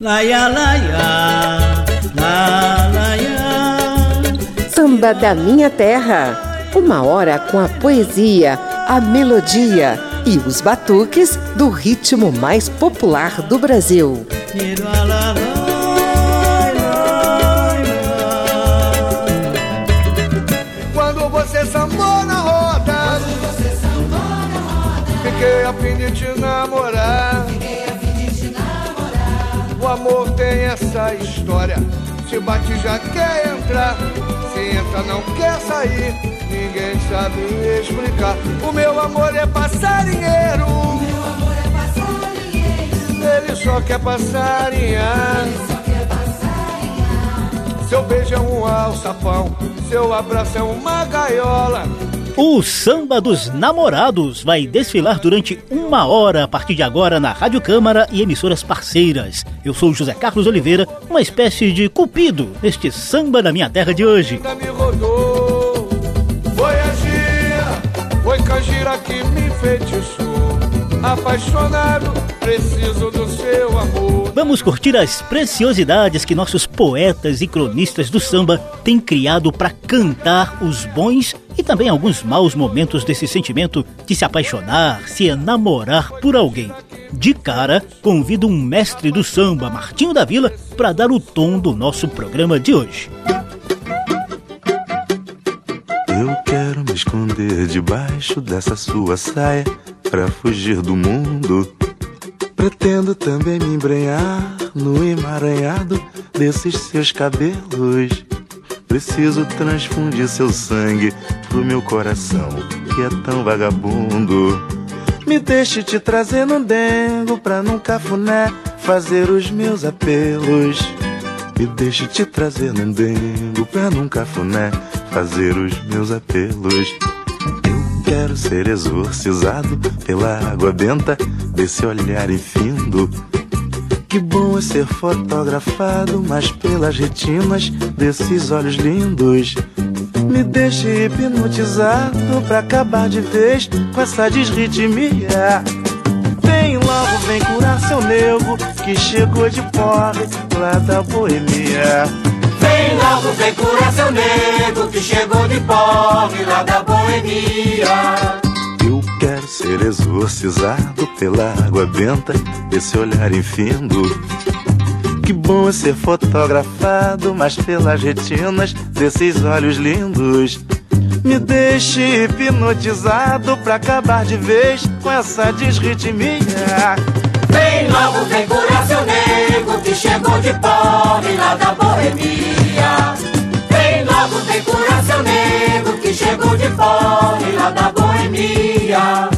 Laia, laia, la, laia. Samba da Minha Terra. Uma hora com a poesia, a melodia e os batuques do ritmo mais popular do Brasil. Quando você sambou na roda, fiquei a fim de essa história. Se bate já quer entrar. Se entra não quer sair. Ninguém sabe explicar. O meu amor é passarinheiro. Ele só quer passarinhar. Seu beijo é um alçapão. Seu abraço é uma gaiola. O Samba dos Namorados vai desfilar durante uma hora a partir de agora na Rádio Câmara e emissoras parceiras. Eu sou José Carlos Oliveira, uma espécie de cupido neste Samba da Minha Terra de hoje. Foi Canjira que me enfeitiçou. Apaixonado, preciso do seu amor. Vamos curtir as preciosidades que nossos poetas e cronistas do samba têm criado para cantar os bons e também alguns maus momentos desse sentimento de se apaixonar, se enamorar por alguém. De cara, convido um mestre do samba, Martinho da Vila, para dar o tom do nosso programa de hoje. Eu quero me esconder debaixo dessa sua saia pra fugir do mundo. Pretendo também me embrenhar no emaranhado desses seus cabelos. Preciso transfundir seu sangue pro meu coração, que é tão vagabundo. Me deixe te trazer num dengo pra num cafuné fazer os meus apelos. Me deixe te trazer num dengo pra num cafuné fazer os meus apelos. Eu quero ser exorcizado pela água benta desse olhar infindo. Que bom é ser fotografado, mas pelas retinas desses olhos lindos. Me deixe hipnotizado pra acabar de vez com essa desritmia. Vem logo, vem curar seu nego que chegou de pobre lá da boemia. Vem logo, vem curar seu nego que chegou de pobre lá da boemia. Ser exorcizado pela água benta desse olhar infindo. Que bom é ser fotografado, mas pelas retinas desses olhos lindos. Me deixe hipnotizado pra acabar de vez com essa desritmia. Vem logo, vem curar seu nego que chegou de pobre lá da boemia. Vem logo, vem curar seu nego que chegou de pobre lá da boemia.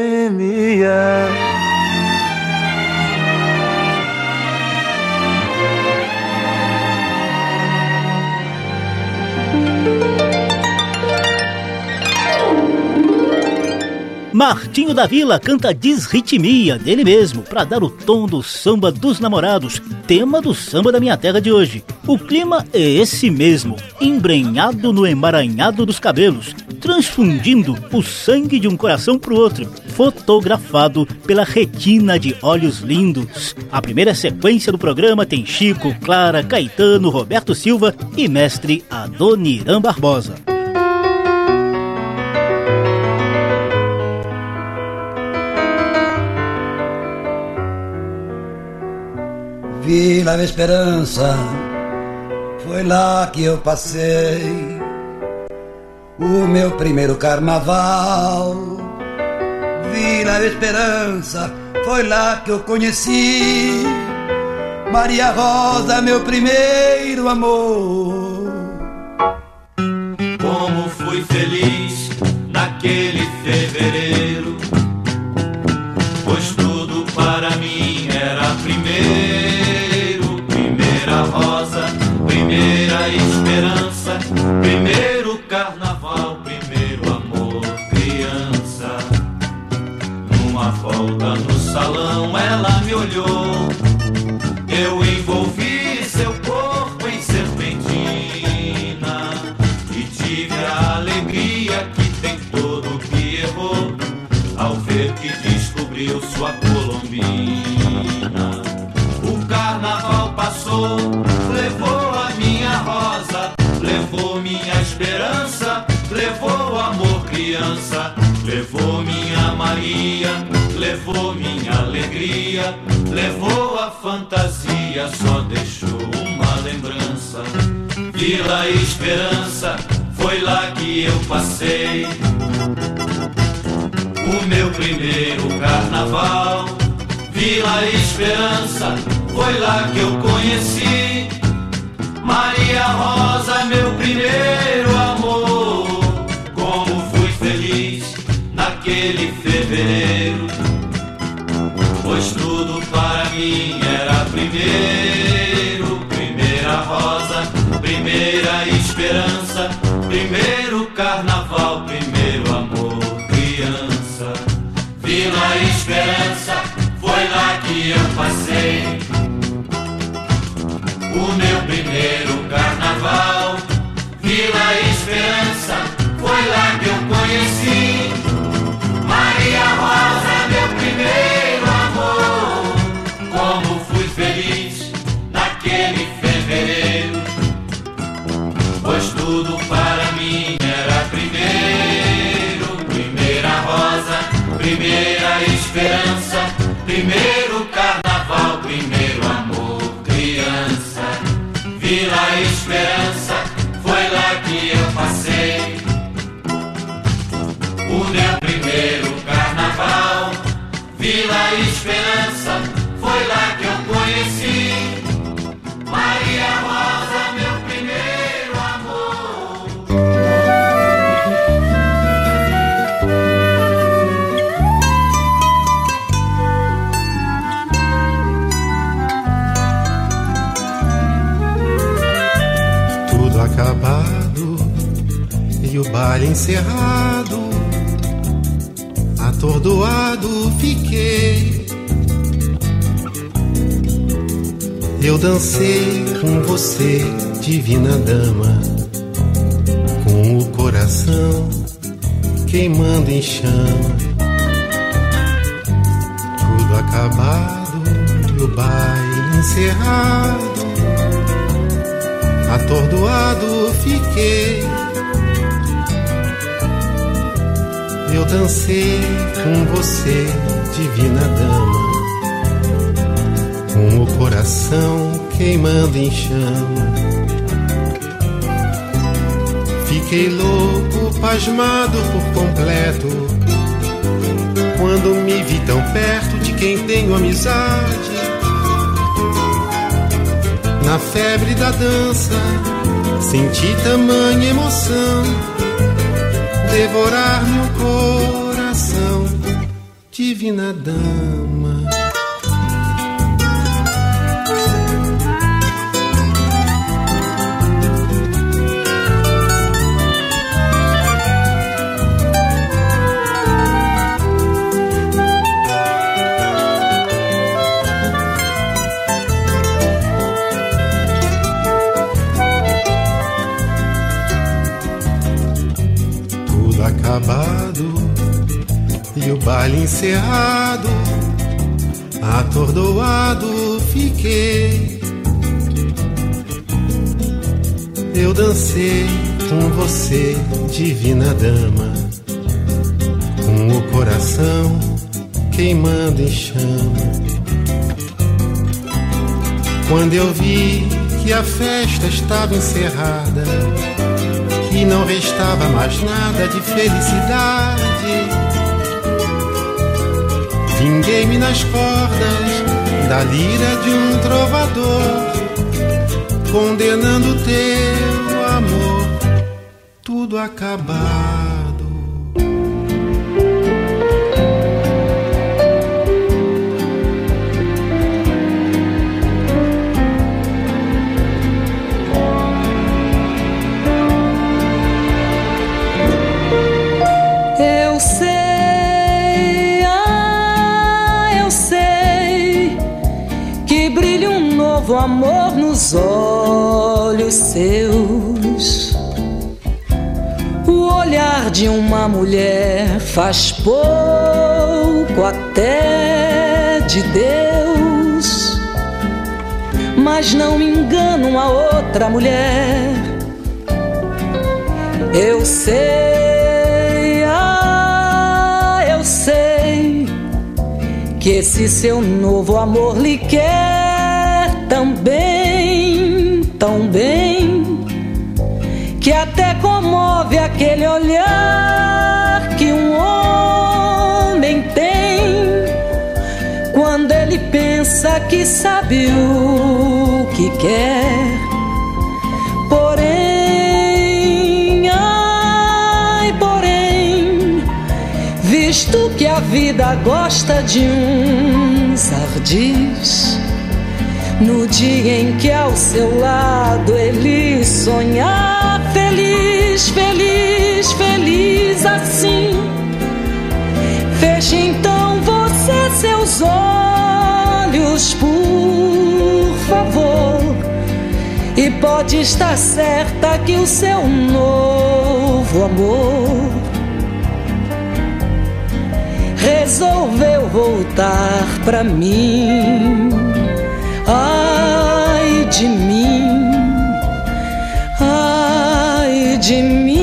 Martinho da Vila canta Desritmia dele mesmo para dar o tom do samba dos namorados, tema do samba da minha terra de hoje. O clima é esse mesmo, embrenhado no emaranhado dos cabelos, transfundindo o sangue de um coração pro outro, fotografado pela retina de olhos lindos. A primeira sequência do programa tem Chico, Clara, Caetano, Roberto Silva e mestre Adoniran Barbosa. Vila da Esperança, foi lá que eu passei o meu primeiro carnaval. Vila da Esperança, foi lá que eu conheci Maria Rosa, meu primeiro amor. Volta no salão, ela me olhou. Eu envolvi seu corpo em serpentina e tive a alegria que tem todo que errou ao ver que descobriu sua colombina. O carnaval passou, levou a minha rosa, levou minha esperança, levou amor criança, levou minha Maria, levou minha alegria, levou a fantasia, só deixou uma lembrança. Vila Esperança, foi lá que eu passei. O meu primeiro carnaval, Vila Esperança, foi lá que eu conheci. Maria Rosa, meu primeiro amor. Como fui feliz naquele fevereiro, pois tudo para mim era primeiro. Primeira rosa, primeira esperança, primeiro carnaval, primeiro Esperança, foi lá que eu conheci. Maria Rosa, meu primeiro amor. Tudo acabado e o baile encerrado. Atordoado Eu dancei com você, divina dama, com o coração queimando em chama. Tudo acabado o baile encerrado. Atordoado fiquei. Eu dancei com você, divina dama, coração queimando em chama. Fiquei louco, pasmado por completo, quando me vi tão perto de quem tenho amizade. Na febre da dança, senti tamanha emoção devorar meu coração, divina dama. Acabado e o baile encerrado, atordoado fiquei. Eu dancei com você, divina dama, com o coração queimando em chama. Quando eu vi que a festa estava encerrada, e não restava mais nada de felicidade. Vinguei-me nas cordas da lira de um trovador, condenando teu amor, tudo acabado. Amor nos olhos seus. O olhar de uma mulher faz pouco até de Deus, mas não me engano a outra mulher. Eu sei, ah, eu sei que esse seu novo amor lhe quer tão bem, tão bem, que até comove aquele olhar que um homem tem quando ele pensa que sabe o que quer. Porém, ai, porém, visto que a vida gosta de uns ardis. No dia em que ao seu lado ele sonhar feliz, feliz, feliz assim. Feche então você seus olhos, por favor. E pode estar certa que o seu novo amor resolveu voltar pra mim. Ai de mim, ai de mim.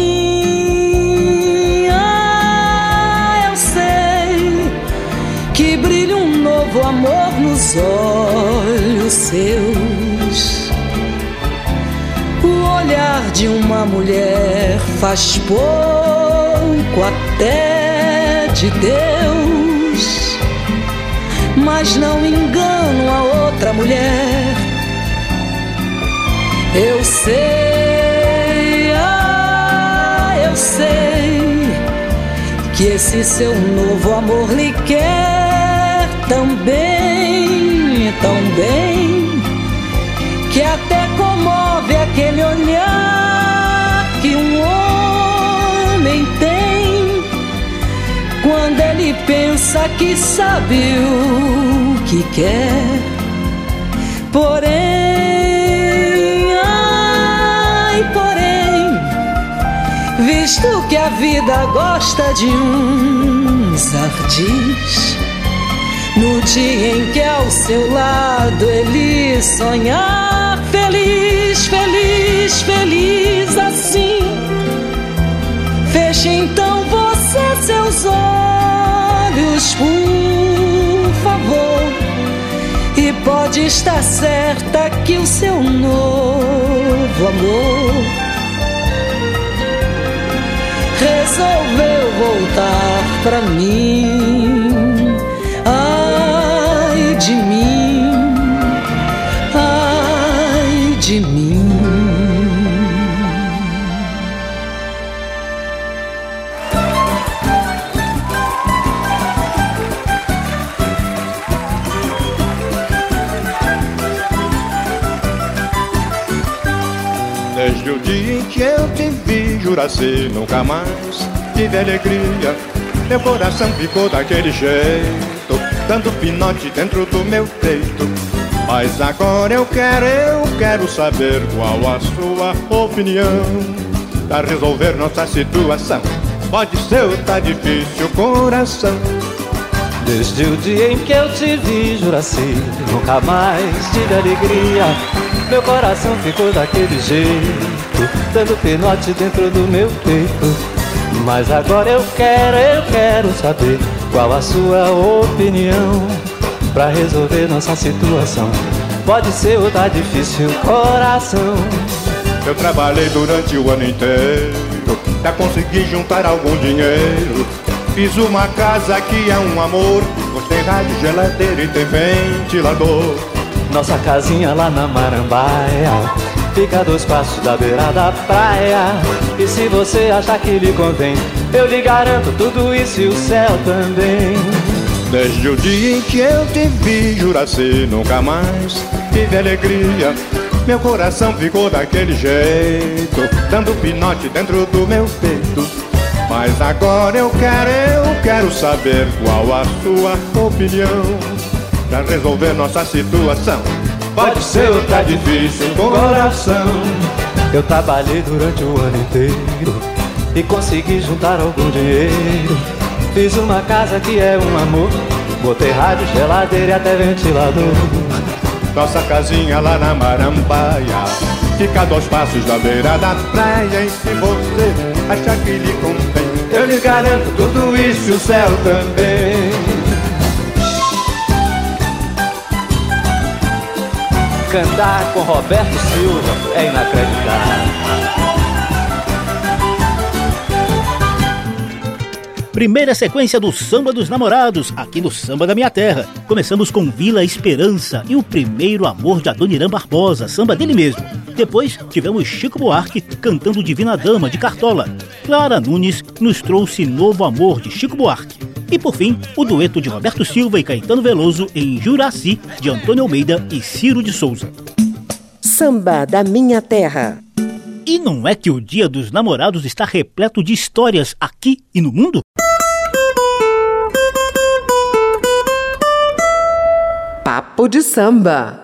Ai, eu sei que brilha um novo amor nos olhos seus. O olhar de uma mulher faz pouco até de Deus, mas não engano a outra mulher. Eu sei, ah, eu sei que esse seu novo amor lhe quer tão bem, tão bem, que até comove aquele olhar pensa que sabe o que quer. Porém, ai, porém, visto que a vida gosta de uns ardis, no dia em que ao seu lado ele sonhar feliz, feliz, feliz assim. Feche então você seus olhos, por favor. E pode estar certa que o seu novo amor resolveu voltar pra mim. Juraci, nunca mais tive alegria. Meu coração ficou daquele jeito, dando pinote dentro do meu peito. Mas agora eu quero, eu quero saber qual a sua opinião Pra resolver nossa situação Pode ser tá difícil coração Desde o dia em que eu te vi, Juraci, nunca mais tive alegria. Meu coração ficou daquele jeito, dando pinote dentro do meu peito. Mas agora eu quero, eu quero saber qual a sua opinião pra resolver nossa situação. Pode ser ou tá difícil, coração. Eu trabalhei durante o ano inteiro Pra conseguir juntar algum dinheiro Fiz uma casa que é um amor Tem rádio, geladeira e tem ventilador Nossa casinha lá na Marambaia Fica a dois passos da beira da praia. E se você achar que lhe convém Eu lhe garanto tudo isso e o céu também. Desde o dia em que eu te vi, Juraci, nunca mais. Tive alegria Meu coração ficou daquele jeito Dando pinote dentro do meu peito. Mas agora eu quero, eu quero saber Qual a sua opinião. Pra resolver nossa situação Pode ser tá difícil com coração. Eu trabalhei durante o ano inteiro e consegui juntar algum dinheiro. Fiz uma casa que é um amor. Botei rádio, geladeira e até ventilador. Nossa casinha lá na Marambaia Fica a dois passos da beira da praia E se você achar que lhe convém Eu lhe garanto tudo isso e o céu também Cantar com Roberto Silva é inacreditável Primeira sequência do Samba dos Namorados, aqui no Samba da Minha Terra. Começamos com Vila Esperança e o primeiro amor de Adoniran Barbosa, samba dele mesmo. Depois tivemos Chico Buarque cantando Divina Dama de Cartola. Clara Nunes nos trouxe Novo Amor de Chico Buarque. E por fim, o dueto de Roberto Silva e Caetano Veloso em Juraci de Antônio Almeida e Ciro de Souza. Samba da Minha Terra. E não é que o Dia dos Namorados está repleto de histórias aqui e no mundo? Papo de samba.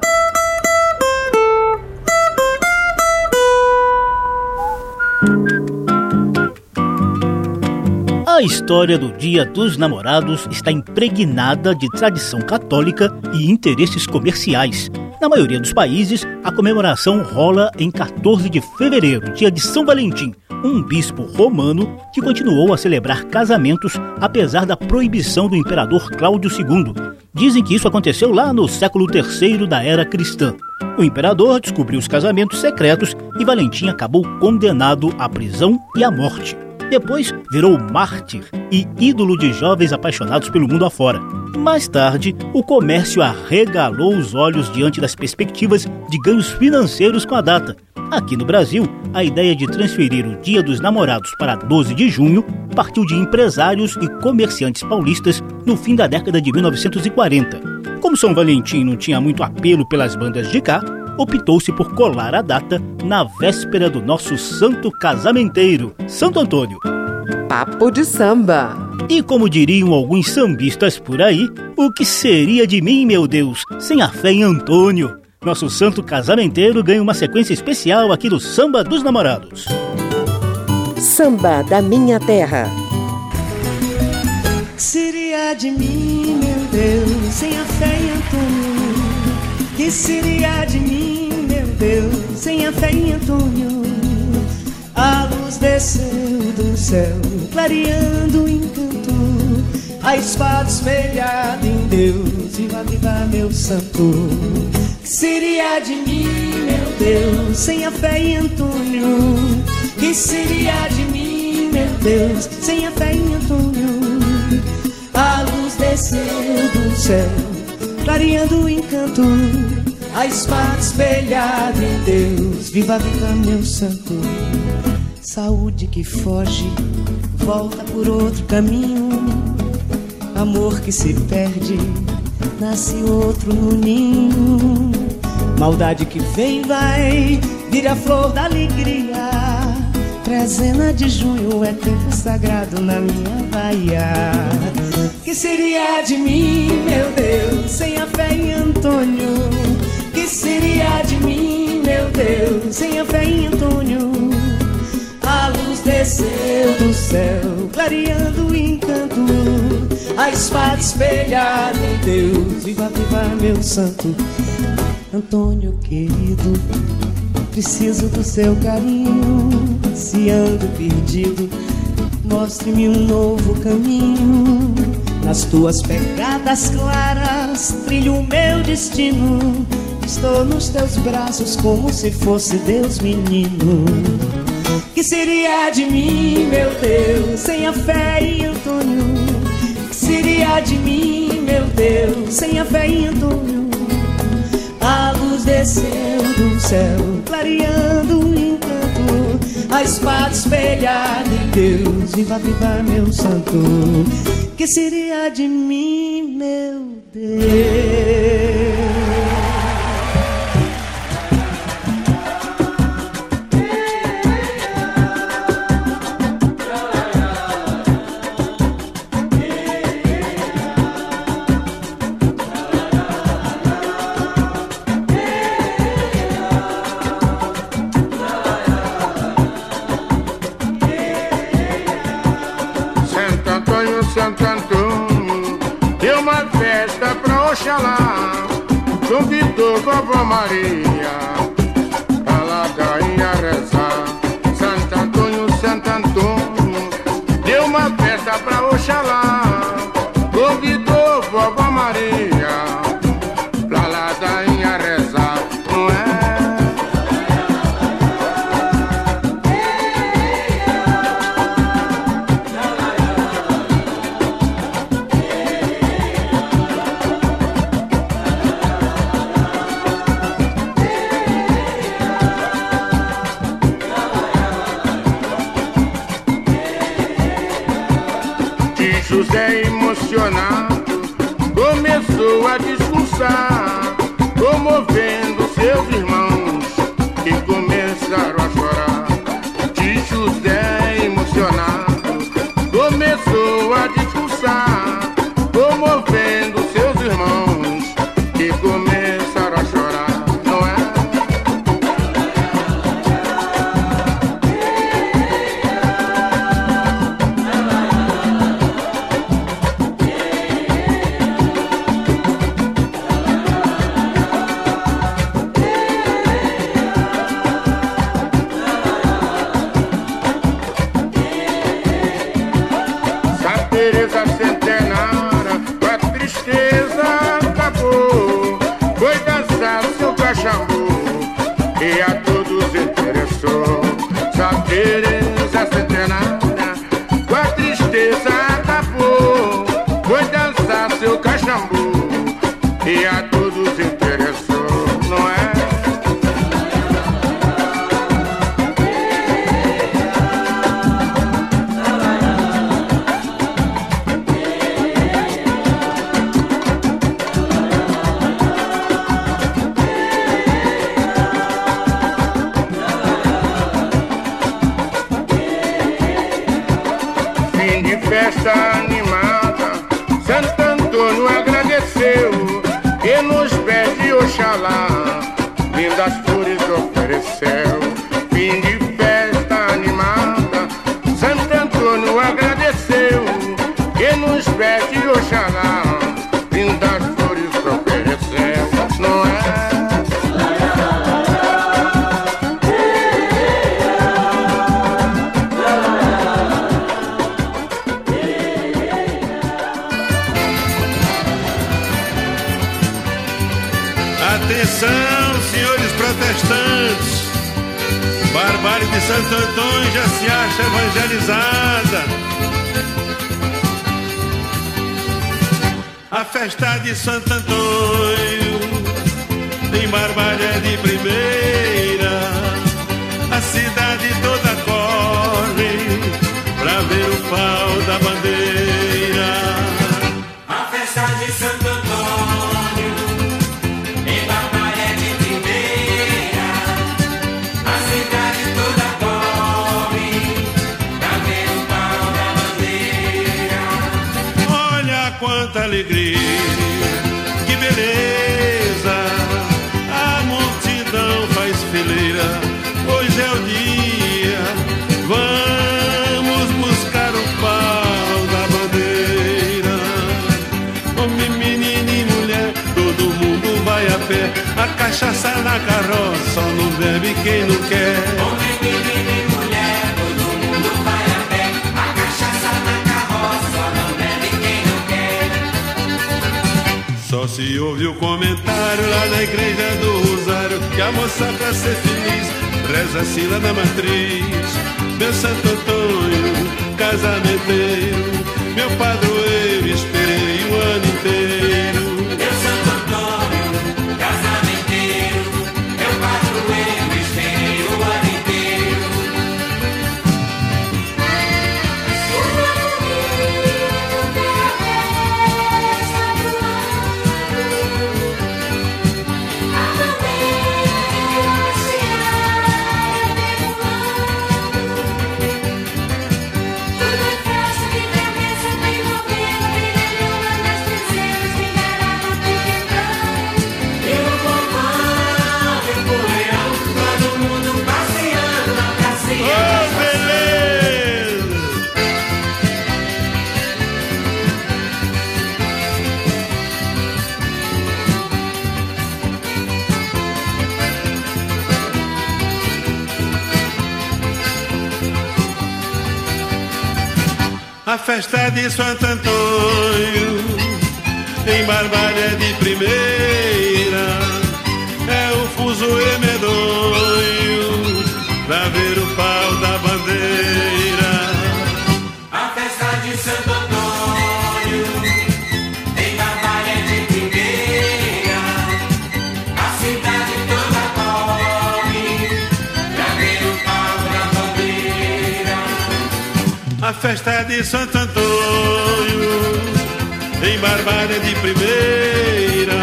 A história do Dia dos Namorados está impregnada de tradição católica e interesses comerciais. Na maioria dos países, a comemoração rola em 14 de fevereiro, dia de São Valentim, um bispo romano que continuou a celebrar casamentos apesar da proibição do imperador Cláudio II. Dizem que isso aconteceu lá no século III da era cristã. O imperador descobriu os casamentos secretos e Valentim acabou condenado à prisão e à morte. Depois virou mártir e ídolo de jovens apaixonados pelo mundo afora. Mais tarde, o comércio arregalou os olhos diante das perspectivas de ganhos financeiros com a data. Aqui no Brasil, a ideia de transferir o Dia dos Namorados para 12 de junho partiu de empresários e comerciantes paulistas no fim da década de 1940. Como São Valentim não tinha muito apelo pelas bandas de cá, optou-se por colar a data na véspera do nosso santo casamenteiro, Santo Antônio. Papo de samba. E como diriam alguns sambistas por aí, o que seria de mim, meu Deus, sem a fé em Antônio? Nosso santo casamenteiro ganha uma sequência especial aqui do Samba dos Namorados. Samba da Minha Terra. Seria de mim, meu Deus, sem a fé em Antônio? Que seria de mim, meu Deus, sem a fé em Antônio? A luz desceu do céu, clareando o encanto. A espada espelhada em Deus, viva, viva, meu santo. Que seria de mim, meu Deus, sem a fé em Antônio? Que seria de mim, meu Deus, sem a fé em Antônio? A luz desceu do céu, clareando o encanto. A espada espelhada em Deus, viva, viva, meu santo. Saúde que foge, volta por outro caminho. Amor que se perde, nasce outro no ninho. Maldade que vem vai, vira flor da alegria. Trezena de junho é tempo sagrado na minha Bahia. Que seria de mim, meu Deus, sem a fé em Antônio? Que seria de mim, meu Deus, sem a fé em Antônio? A luz desceu do céu, clareando o encanto. A espada espelhada em Deus, viva, viva, meu santo. Antônio querido, preciso do seu carinho. Se ando perdido, mostre-me um novo caminho. Nas tuas pegadas claras, trilho o meu destino. Estou nos teus braços como se fosse Deus menino. Que seria de mim, meu Deus, sem a fé em Antônio? Que seria de mim, meu Deus, sem a fé em Antônio? A luz desceu do céu, clareando o. A espada espelhada em Deus, viva, viva, meu santo. Que seria de mim, meu Deus? Convidou vovó começou de Oxalá, lindas flores ofereceu. Fim de festa de Santo Antônio já se acha evangelizada. A festa de Santo Antônio em Barbárie é de primeira. A cidade toda corre pra ver o pau alegria, que beleza. A multidão faz fileira, hoje é o dia. Vamos buscar o pau da bandeira. Homem, menino e mulher, todo mundo vai a pé. A cachaça na carroça, só não bebe quem não quer. Se ouve o comentário lá na igreja do Rosário Que a moça pra ser feliz reza assim lá na matriz. Meu Santo Antônio, casamenteiro Meu padroeiro, esperei o ano inteiro A festa de Santo Antônio, em Barbalha de primeira, festa de Santo Antônio, em Barbalha de primeira,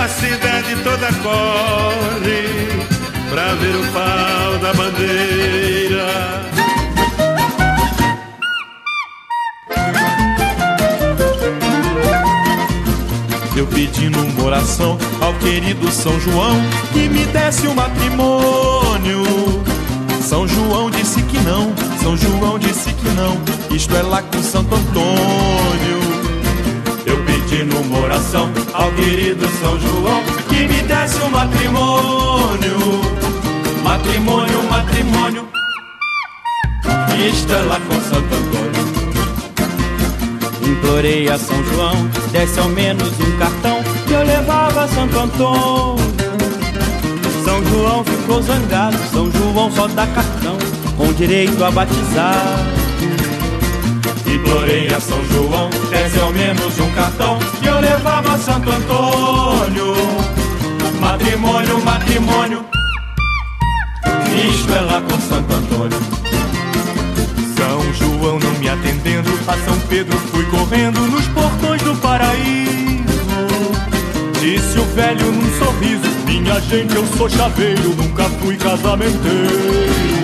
a cidade toda corre pra ver o pau da bandeira. Eu pedindo uma oração ao querido São João que me desse um matrimônio. São João disse que não, São João disse que não, isto é lá com Santo Antônio. Eu pedindo uma oração ao querido São João que me desse um matrimônio. Matrimônio, matrimônio. Isto é lá com Santo Antônio. Implorei a São João, desse ao menos um cartão que eu levava a Santo Antônio. São João ficou zangado, São João só dá cartão direito a batizar. Implorei a São João, desse ao menos um cartão que eu levava Santo Antônio. Matrimônio, matrimônio. Isto é lá com Santo Antônio. São João não me atendendo, a São Pedro fui correndo nos portões do paraíso. Disse o velho num sorriso: Minha gente, eu sou chaveiro, nunca fui casamenteiro.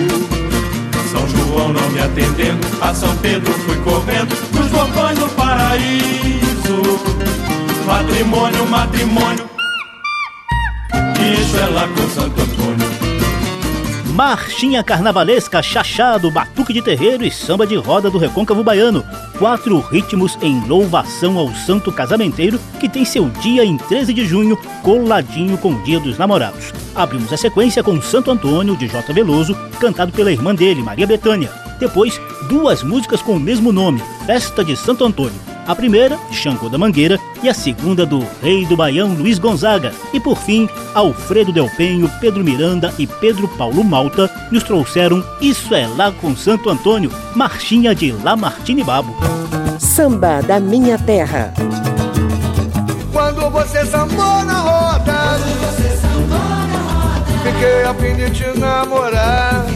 São João não me atendendo, a São Pedro fui correndo nos portões do paraíso. Matrimônio, matrimônio. Isso é lá com Santo Antônio. Marchinha carnavalesca, chachado, batuque de terreiro e samba de roda do recôncavo baiano. Quatro ritmos em louvação ao santo casamenteiro que tem seu dia em 13 de junho, coladinho com o Dia dos Namorados. Abrimos a sequência com Santo Antônio, de J. Veloso, cantado pela irmã dele, Maria Bethânia. Depois, duas músicas com o mesmo nome, Festa de Santo Antônio. A primeira, Xangô da Mangueira, e a segunda do Rei do Baião Luiz Gonzaga. E por fim, Alfredo Del Penho, Pedro Miranda e Pedro Paulo Malta nos trouxeram Isso é Lá com Santo Antônio, marchinha de Lamartine Babo. Samba da Minha Terra. Quando você sambou na roda, fiquei a fim de te namorar.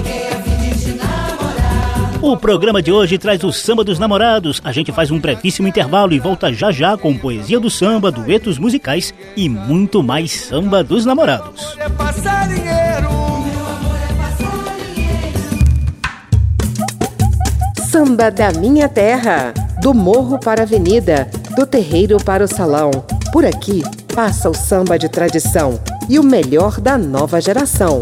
O programa de hoje traz o Samba dos Namorados. A gente faz um brevíssimo intervalo e volta já já com poesia do samba, duetos musicais e muito mais Samba dos Namorados. Samba da Minha Terra. Do morro para a avenida, do terreiro para o salão. Por aqui passa o samba de tradição e o melhor da nova geração.